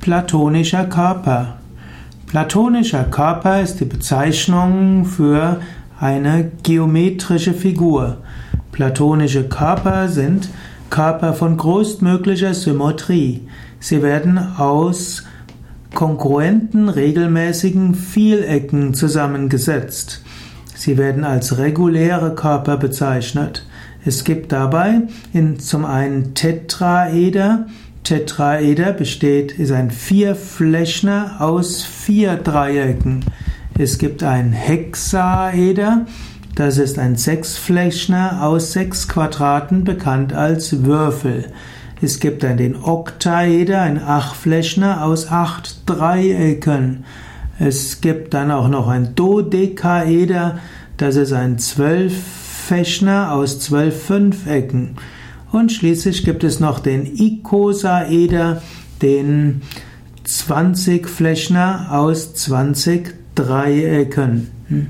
Platonischer Körper. Platonischer Körper ist die Bezeichnung für eine geometrische Figur. Platonische Körper sind Körper von größtmöglicher Symmetrie. Sie werden aus kongruenten, regelmäßigen Vielecken zusammengesetzt. Sie werden als reguläre Körper bezeichnet. Es gibt dabei in, zum einen Tetraeder, Tetraeder besteht, ist ein Vierflächner aus vier Dreiecken. Es gibt ein Hexaeder, das ist ein Sechsflächner aus sechs Quadraten, bekannt als Würfel. Es gibt dann den Oktaeder, ein Achtflächner aus acht Dreiecken. Es gibt dann auch noch ein Dodekaeder, das ist ein Zwölffächner aus zwölf Fünfecken. Und schließlich gibt es noch den Ikosaeder, den 20 Flächner aus 20 Dreiecken. Hm.